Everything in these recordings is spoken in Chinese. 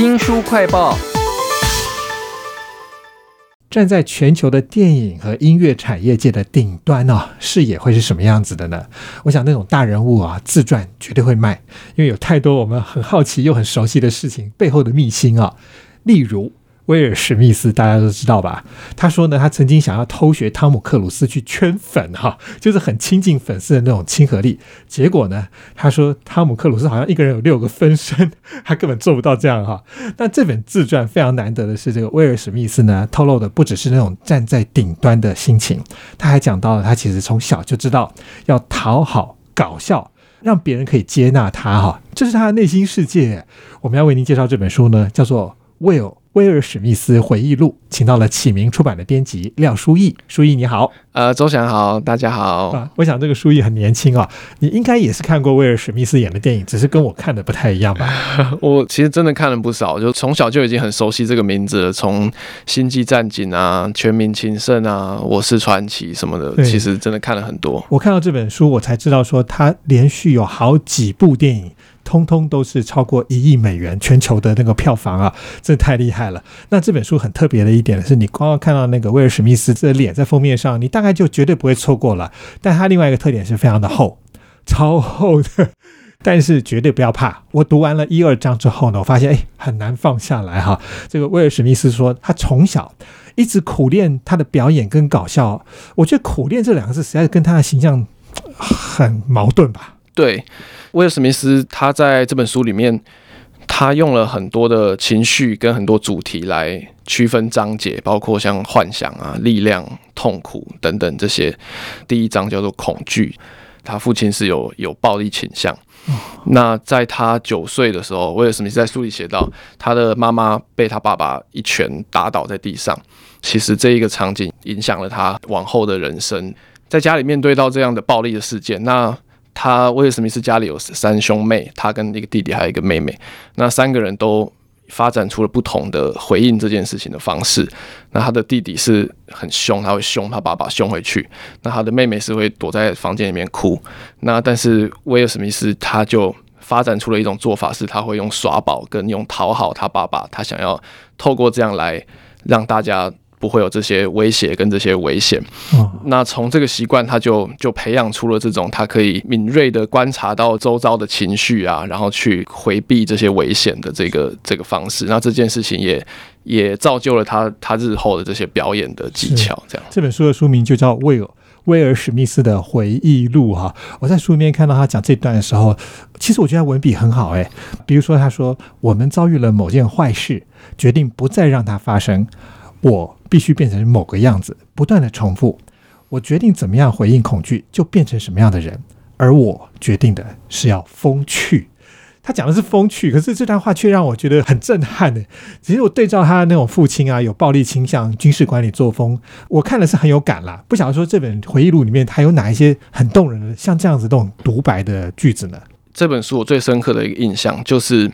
新书快报。站在全球的电影和音乐产业界的顶端呢、视野会是什么样子的呢？我想那种大人物啊，自传绝对会卖，因为有太多我们很好奇又很熟悉的事情背后的秘辛啊。例如威尔史密斯，大家都知道吧？他说呢，他曾经想要偷学汤姆克鲁斯去圈粉哈、就是很亲近粉丝的那种亲和力。结果呢，他说汤姆克鲁斯好像一个人有六个分身，他根本做不到这样哈、那这本自传非常难得的是，这个威尔史密斯呢透露的不只是那种站在顶端的心情，他还讲到了他其实从小就知道要讨好、搞笑，让别人可以接纳他哈，这是他的内心世界。我们要为您介绍这本书呢，叫做《威尔威尔史密斯回忆录》，请到了启明出版的编辑廖书义。书义你好呃，周翔好，大家好。啊，我想这个书义很年轻啊，你应该也是看过威尔史密斯演的电影，只是跟我看的不太一样吧？我其实真的看了不少，就从小就已经很熟悉这个名字了。从《星际战警》啊，《全民情圣》啊，《我是传奇》什么的，其实真的看了很多。我看到这本书，我才知道说他连续有好几部电影，通通都是超过一亿美元全球的那个票房啊，这太厉害了。那这本书很特别的一点是，你光要看到那个威尔史密斯这脸在封面上，你大概就绝对不会错过了。但他另外一个特点是非常的厚，超厚的。但是绝对不要怕，我读完了一二章之后呢，我发现哎很难放下来哈。这个威尔史密斯说，他从小一直苦练他的表演跟搞笑，我觉得“苦练”这两个字实在是跟他的形象很矛盾吧？对，威尔史密斯他在这本书里面，他用了很多的情绪跟很多主题来区分章节，包括像幻想啊、力量、痛苦等等这些。第一章叫做恐惧，他父亲是有有暴力倾向。那在他九岁的时候，威尔史密斯在书里写到，他的妈妈被他爸爸一拳打倒在地上。其实这一个场景影响了他往后的人生，在家里面对到这样的暴力的事件，那他威尔史密斯家里有三兄妹，他跟一个弟弟还有一个妹妹，那三个人都发展出了不同的回应这件事情的方式。那他的弟弟是很凶，他会凶他爸爸，凶回去；那他的妹妹是会躲在房间里面哭。那但是威尔史密斯他就发展出了一种做法，是他会用耍宝跟用讨好他爸爸，他想要透过这样来让大家。不会有这些威胁跟这些危险，哦，那从这个习惯，他就就培养出了这种他可以敏锐的观察到周遭的情绪啊，然后去回避这些危险的这个这个方式。那这件事情也也造就了他他日后的这些表演的技巧。这样，这本书的书名就叫《威尔威尔史密斯的回忆录》哈。我在书里面看到他讲这段的时候，其实我觉得他文笔很好诶。比如说，他说：“我们遭遇了某件坏事，决定不再让它发生。我必须变成某个样子，不断的重复。我决定怎么样回应恐惧，就变成什么样的人。而我决定的是要风趣。”他讲的是风趣，可是这段话却让我觉得很震撼呢。其实我对照他的那种父亲啊，有暴力倾向、军事管理作风，我看了是很有感啦。不晓得说这本回忆录里面还有哪一些很动人的，像这样子这种独白的句子呢？这本书我最深刻的一个印象就是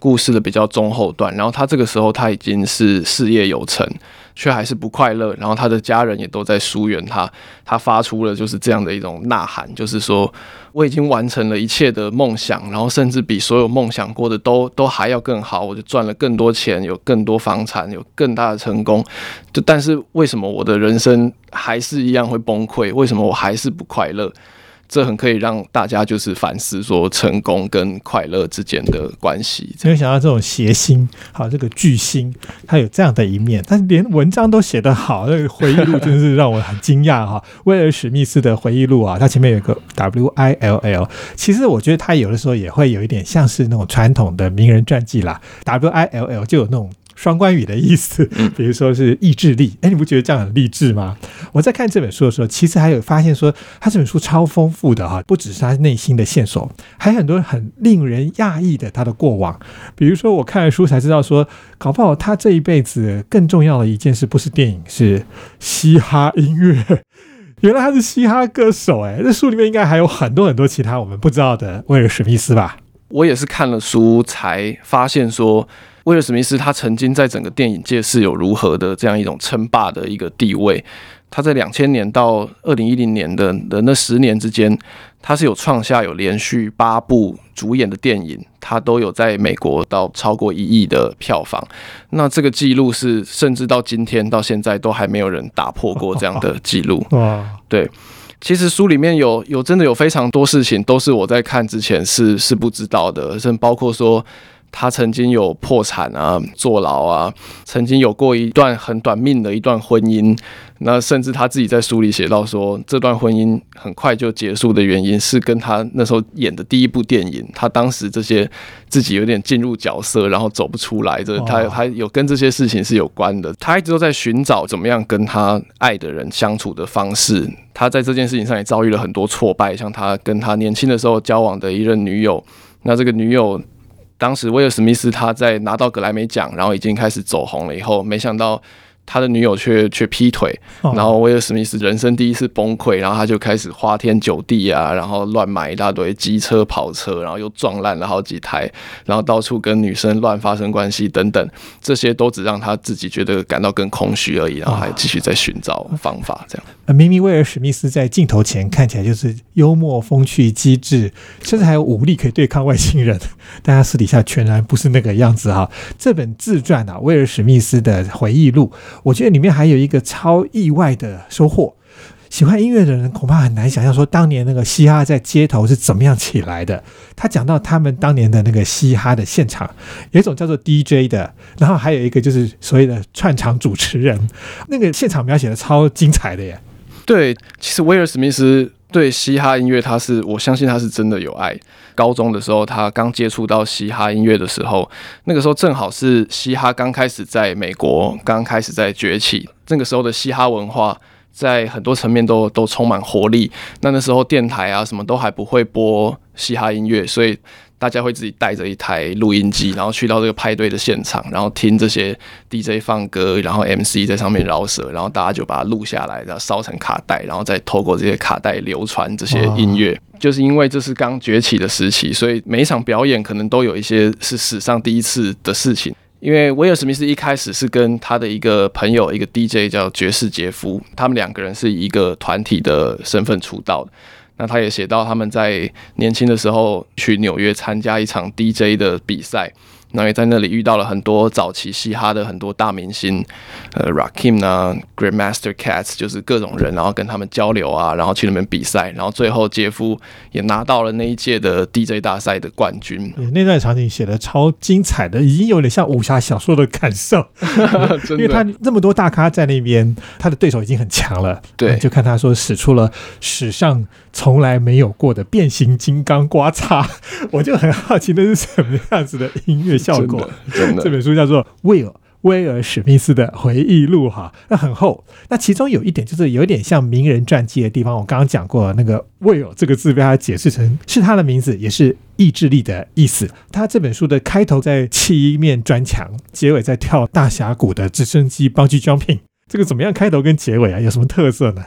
故事的比较中后段，然后他这个时候他已经是事业有成，却还是不快乐，然后他的家人也都在疏远他，他发出了就是这样的一种呐喊，就是说我已经完成了一切的梦想，然后甚至比所有梦想过的都都还要更好，我就赚了更多钱，有更多房产，有更大的成功，就但是为什么我的人生还是一样会崩溃？为什么我还是不快乐？这很可以让大家就是反思说成功跟快乐之间的关系。没有想到这种谐星，好这个巨星，他有这样的一面，但是连文章都写得好，那个回忆录真是让我很惊讶哈。威尔史密斯的回忆录啊，它前面有个 W I L L，其实我觉得他有的时候也会有一点像是那种传统的名人传记啦，W I L L 就有那种。双关语的意思，比如说是意志力，哎，你不觉得这样很励志吗？我在看这本书的时候，其实还有发现说，他这本书超丰富的哈，不只是他内心的线索，还有很多很令人讶异的他的过往。比如说，我看了书才知道说，搞不好他这一辈子更重要的一件事不是电影，是嘻哈音乐。原来他是嘻哈歌手，哎，这书里面应该还有很多很多其他我们不知道的威尔史密斯吧？我也是看了书才发现说，威尔史密斯他曾经在整个电影界是有如何的这样一种称霸的一个地位。他在两千年到二零一零年的的那十年之间，他是有创下有连续八部主演的电影，他都有在美国到超过一亿的票房。那这个记录是甚至到今天到现在都还没有人打破过这样的记录。哇，对，其实书里面有有真的有非常多事情都是我在看之前是是不知道的，甚至包括说。他曾经有破产啊、坐牢啊，曾经有过一段很短命的一段婚姻。那甚至他自己在书里写到说，这段婚姻很快就结束的原因是跟他那时候演的第一部电影，他当时这些自己有点进入角色，然后走不出来，这他他有跟这些事情是有关的。他一直都在寻找怎么样跟他爱的人相处的方式。他在这件事情上也遭遇了很多挫败，像他跟他年轻的时候交往的一任女友，那这个女友。当时威尔史密斯他在拿到格莱美奖，然后已经开始走红了以后，没想到。他的女友却却劈腿，然后威尔史密斯人生第一次崩溃，然后他就开始花天酒地啊，然后乱买一大堆机车跑车，然后又撞烂了好几台，然后到处跟女生乱发生关系等等，这些都只让他自己觉得感到更空虚而已，然后还继续在寻找方法。这样，明明威尔史密斯在镜头前看起来就是幽默风趣机智，甚至还有武力可以对抗外星人，但他私底下全然不是那个样子哈。这本自传啊，威尔史密斯的回忆录。我觉得里面还有一个超意外的收获。喜欢音乐的人恐怕很难想象，说当年那个嘻哈在街头是怎么样起来的。他讲到他们当年的那个嘻哈的现场，有一种叫做 DJ 的，然后还有一个就是所谓的串场主持人。那个现场描写的超精彩的耶。对，其实威尔史密斯。对嘻哈音乐，他是我相信他是真的有爱。高中的时候，他刚接触到嘻哈音乐的时候，那个时候正好是嘻哈刚开始在美国刚开始在崛起。那个时候的嘻哈文化在很多层面都都充满活力。那那时候电台啊什么都还不会播嘻哈音乐，所以。大家会自己带着一台录音机，然后去到这个派对的现场，然后听这些 DJ 放歌，然后 MC 在上面饶舌，然后大家就把它录下来，然后烧成卡带，然后再透过这些卡带流传这些音乐。就是因为这是刚崛起的时期，所以每一场表演可能都有一些是史上第一次的事情。因为威尔史密斯一开始是跟他的一个朋友，一个 DJ 叫爵士杰夫，他们两个人是以一个团体的身份出道的。那他也写到，他们在年轻的时候去纽约参加一场 DJ 的比赛。那也在那里遇到了很多早期嘻哈的很多大明星，呃，Rakim 啊，Grandmaster Cats，就是各种人，然后跟他们交流啊，然后去那边比赛，然后最后杰夫也拿到了那一届的 DJ 大赛的冠军。那段场景写的超精彩的，已经有点像武侠小说的感受，因为他那么多大咖在那边，他的对手已经很强了。对，就看他说使出了史上从来没有过的变形金刚刮擦，我就很好奇那是什么样子的音乐。效果，这本书叫做《威尔威尔史密斯的回忆录》哈，那很厚。那其中有一点就是有点像名人传记的地方，我刚刚讲过，那个“威尔”这个字被他解释成是他的名字，也是意志力的意思。他这本书的开头在砌一面砖墙，结尾在跳大峡谷的直升机帮 u jumping。这个怎么样？开头跟结尾啊，有什么特色呢？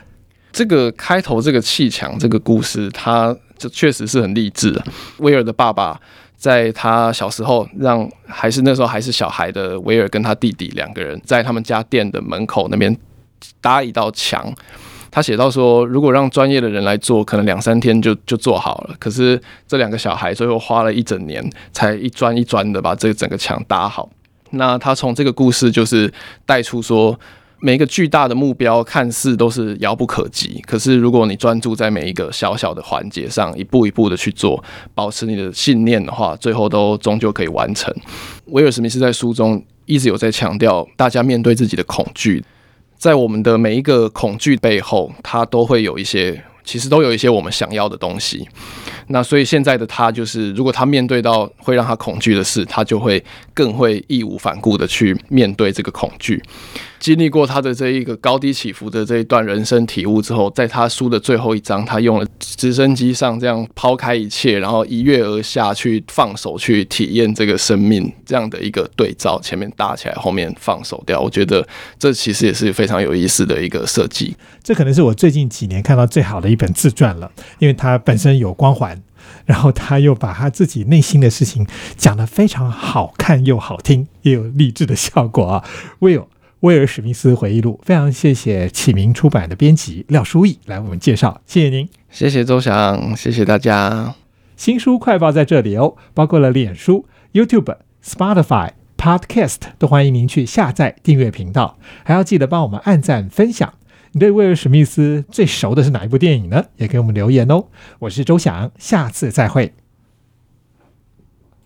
这个开头这个砌墙这个故事，它就确实是很励志啊。威尔的爸爸。在他小时候，让还是那时候还是小孩的威尔跟他弟弟两个人在他们家店的门口那边搭一道墙。他写到说，如果让专业的人来做，可能两三天就就做好了。可是这两个小孩最后花了一整年，才一砖一砖的把这整个墙搭好。那他从这个故事就是带出说。每一个巨大的目标看似都是遥不可及，可是如果你专注在每一个小小的环节上，一步一步的去做，保持你的信念的话，最后都终究可以完成。威尔史密斯在书中一直有在强调，大家面对自己的恐惧，在我们的每一个恐惧背后，它都会有一些，其实都有一些我们想要的东西。那所以现在的他就是，如果他面对到会让他恐惧的事，他就会更会义无反顾的去面对这个恐惧。经历过他的这一个高低起伏的这一段人生体悟之后，在他书的最后一章，他用了直升机上这样抛开一切，然后一跃而下去放手去体验这个生命这样的一个对照，前面搭起来，后面放手掉。我觉得这其实也是非常有意思的一个设计。这可能是我最近几年看到最好的一本自传了，因为他本身有光环，然后他又把他自己内心的事情讲得非常好看又好听，也有励志的效果啊，Will。威尔史密斯回忆录》，非常谢谢启明出版的编辑廖书义来为我们介绍，谢谢您，谢谢周翔，谢谢大家。新书快报在这里哦，包括了脸书、YouTube、Spotify、Podcast，都欢迎您去下载订阅频道，还要记得帮我们按赞分享。你对威尔史密斯最熟的是哪一部电影呢？也给我们留言哦。我是周翔，下次再会。